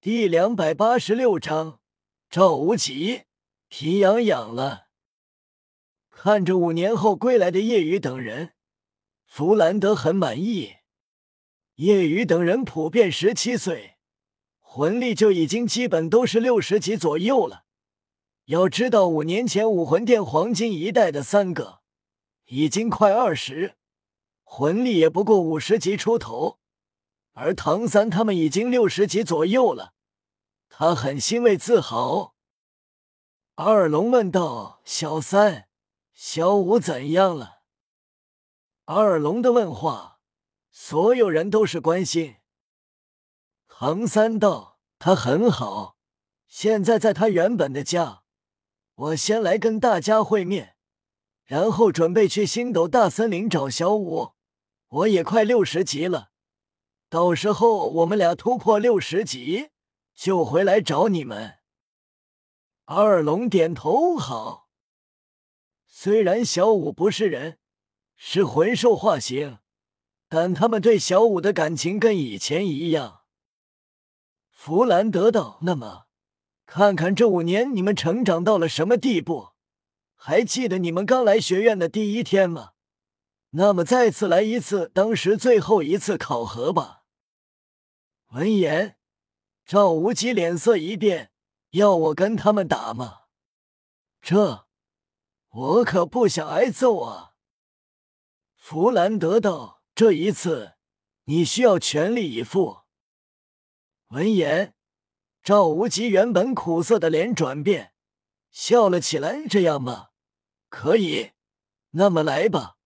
第两百八十六章，赵无极皮痒痒了。看着五年后归来的叶雨等人，弗兰德很满意。叶雨等人普遍十七岁，魂力就已经基本都是六十级左右了。要知道，五年前武魂殿黄金一代的三个已经快二十，魂力也不过五十级出头。而唐三他们已经六十级左右了，他很欣慰自豪。二龙问道：“小三，小五怎样了？”二龙的问话，所有人都是关心。唐三道：“他很好，现在在他原本的家。我先来跟大家会面，然后准备去星斗大森林找小五。我也快六十级了。”到时候我们俩突破六十级，就回来找你们。二龙点头好。虽然小五不是人，是魂兽化形，但他们对小五的感情跟以前一样。弗兰德道：“那么，看看这五年你们成长到了什么地步？还记得你们刚来学院的第一天吗？那么再次来一次当时最后一次考核吧。”闻言，赵无极脸色一变，要我跟他们打吗？这我可不想挨揍啊！弗兰德道：“这一次你需要全力以赴。”闻言，赵无极原本苦涩的脸转变，笑了起来：“这样吗？可以，那么来吧，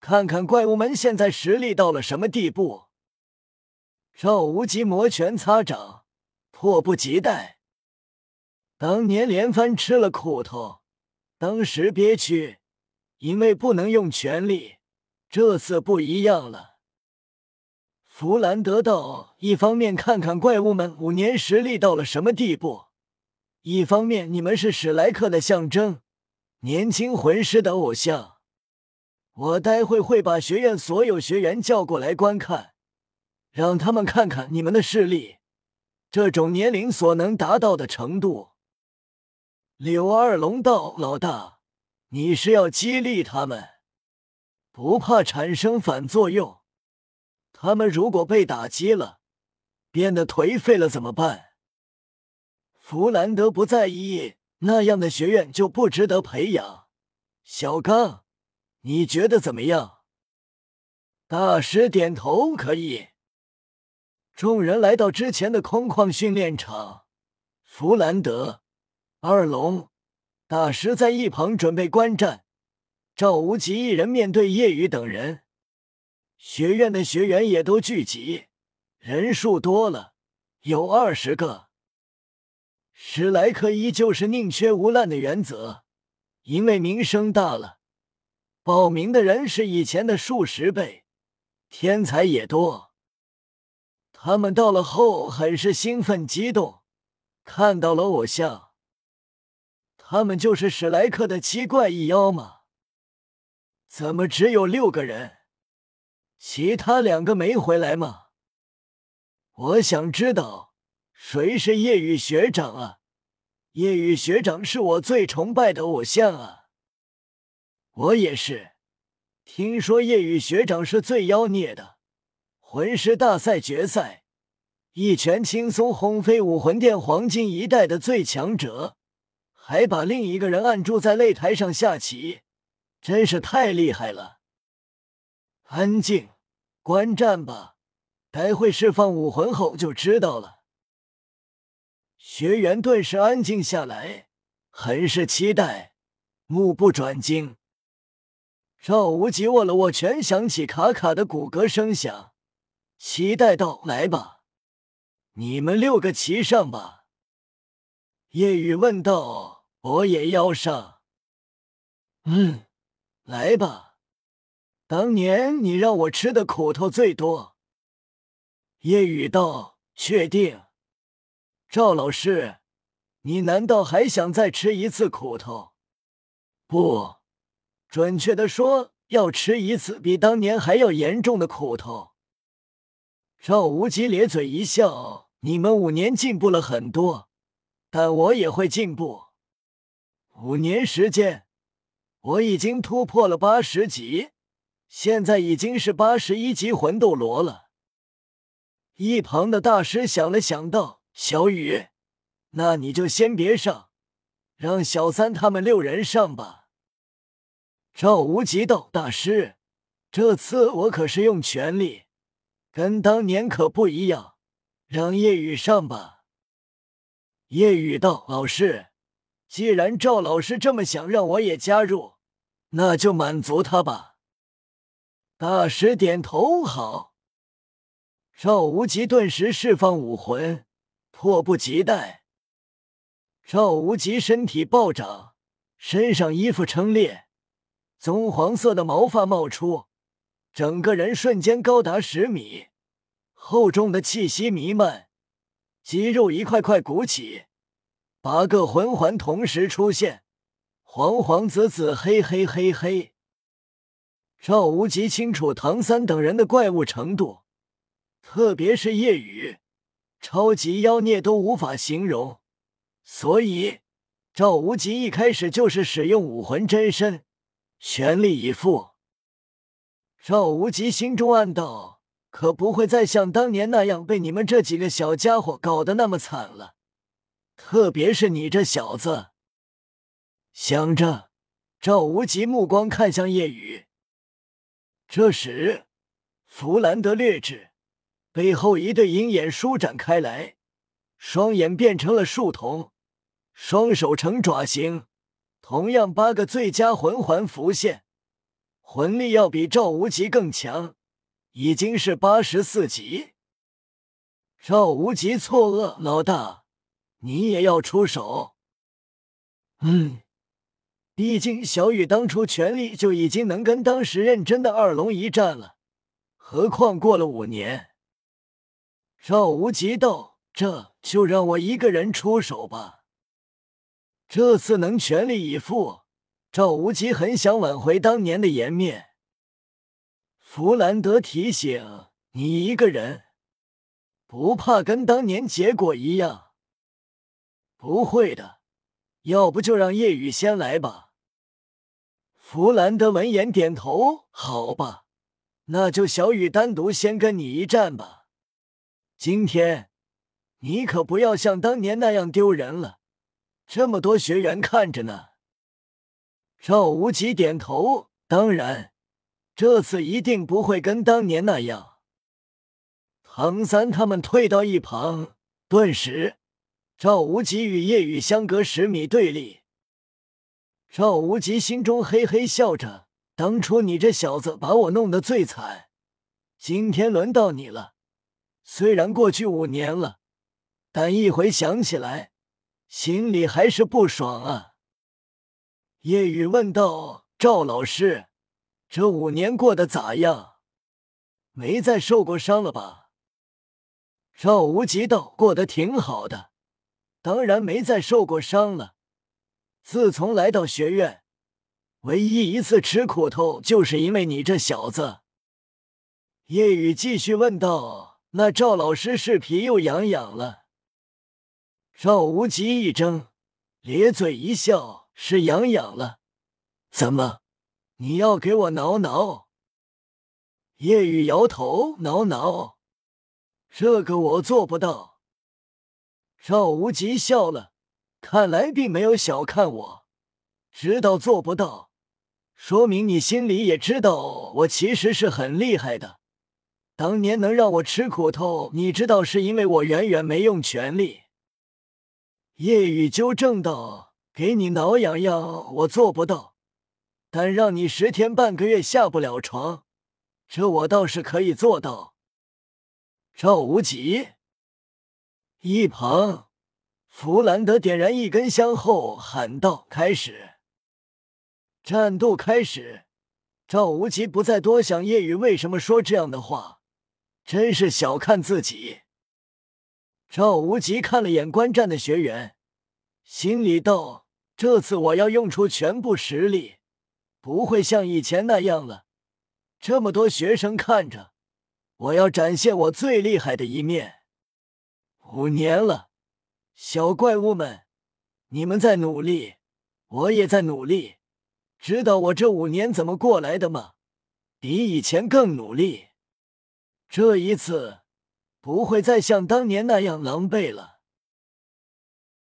看看怪物们现在实力到了什么地步。”赵无极摩拳擦掌，迫不及待。当年连番吃了苦头，当时憋屈，因为不能用全力。这次不一样了。弗兰德道：一方面看看怪物们五年实力到了什么地步，一方面你们是史莱克的象征，年轻魂师的偶像。我待会会把学院所有学员叫过来观看。让他们看看你们的势力，这种年龄所能达到的程度。柳二龙道：“老大，你是要激励他们，不怕产生反作用？他们如果被打击了，变得颓废了怎么办？”弗兰德不在意，那样的学院就不值得培养。小刚，你觉得怎么样？大师点头，可以。众人来到之前的空旷训练场，弗兰德、二龙、大师在一旁准备观战。赵无极一人面对叶雨等人，学院的学员也都聚集，人数多了，有二十个。史莱克依旧是宁缺毋滥的原则，因为名声大了，报名的人是以前的数十倍，天才也多。他们到了后很是兴奋激动，看到了偶像。他们就是史莱克的七怪一妖吗？怎么只有六个人？其他两个没回来吗？我想知道谁是夜雨学长啊！夜雨学长是我最崇拜的偶像啊！我也是，听说夜雨学长是最妖孽的。魂师大赛决赛，一拳轻松轰飞武魂殿黄金一代的最强者，还把另一个人按住在擂台上下棋，真是太厉害了！安静，观战吧，待会释放武魂后就知道了。学员顿时安静下来，很是期待，目不转睛。赵无极握了握拳，响起卡卡的骨骼声响。期待道：“来吧，你们六个齐上吧。”夜雨问道：“我也要上。”“嗯，来吧。当年你让我吃的苦头最多。”夜雨道：“确定。”赵老师，你难道还想再吃一次苦头？不，准确的说，要吃一次比当年还要严重的苦头。赵无极咧嘴一笑，你们五年进步了很多，但我也会进步。五年时间，我已经突破了八十级，现在已经是八十一级魂斗罗了。一旁的大师想了想道：“小雨，那你就先别上，让小三他们六人上吧。”赵无极道：“大师，这次我可是用全力，跟当年可不一样，让叶雨上吧。”叶雨道：“老师，既然赵老师这么想让我也加入，那就满足他吧。”大师点头：“好。”赵无极顿时释放武魂，迫不及待。赵无极身体暴涨，身上衣服撑裂，棕黄色的毛发冒出，整个人瞬间高达十米，厚重的气息弥漫，肌肉一块块鼓起，八个魂环同时出现，黄黄紫紫黑黑黑黑。赵无极清楚唐三等人的怪物程度。特别是夜雨，超级妖孽都无法形容，所以赵无极一开始就是使用武魂真身，全力以赴。赵无极心中暗道：可不会再像当年那样被你们这几个小家伙搞得那么惨了，特别是你这小子。想着，赵无极目光看向夜雨。这时，弗兰德略智。背后一对鹰眼舒展开来，双眼变成了树瞳，双手成爪形，同样八个最佳魂环浮现，魂力要比赵无极更强，已经是八十四级。赵无极错愕：“老大，你也要出手？”“嗯，毕竟小雨当初全力就已经能跟当时认真的二龙一战了，何况过了五年。”赵无极道：“这就让我一个人出手吧。这次能全力以赴。”赵无极很想挽回当年的颜面。弗兰德提醒：“你一个人不怕跟当年结果一样？”“不会的，要不就让夜雨先来吧。”弗兰德闻言点头：“好吧，那就小雨单独先跟你一战吧。”今天，你可不要像当年那样丢人了，这么多学员看着呢。赵无极点头，当然，这次一定不会跟当年那样。唐三他们退到一旁，顿时，赵无极与叶雨相隔十米对立。赵无极心中嘿嘿笑着，当初你这小子把我弄得最惨，今天轮到你了。虽然过去五年了，但一回想起来，心里还是不爽啊。叶雨问道：“赵老师，这五年过得咋样？没再受过伤了吧？”赵无极道：“过得挺好的，当然没再受过伤了。自从来到学院，唯一一次吃苦头，就是因为你这小子。”叶雨继续问道。那赵老师是皮又痒痒了。赵无极一怔，咧嘴一笑：“是痒痒了，怎么？你要给我挠挠？”夜雨摇头：“挠挠，这个我做不到。”赵无极笑了，看来并没有小看我，知道做不到，说明你心里也知道我其实是很厉害的。当年能让我吃苦头，你知道是因为我远远没用全力。夜雨纠正道：“给你挠痒痒，我做不到，但让你十天半个月下不了床，这我倒是可以做到。”赵无极一旁，弗兰德点燃一根香后喊道：“开始！”战斗开始。赵无极不再多想夜雨为什么说这样的话。真是小看自己。赵无极看了眼观战的学员，心里道：“这次我要用出全部实力，不会像以前那样了。这么多学生看着，我要展现我最厉害的一面。”五年了，小怪物们，你们在努力，我也在努力。知道我这五年怎么过来的吗？比以前更努力。这一次不会再像当年那样狼狈了。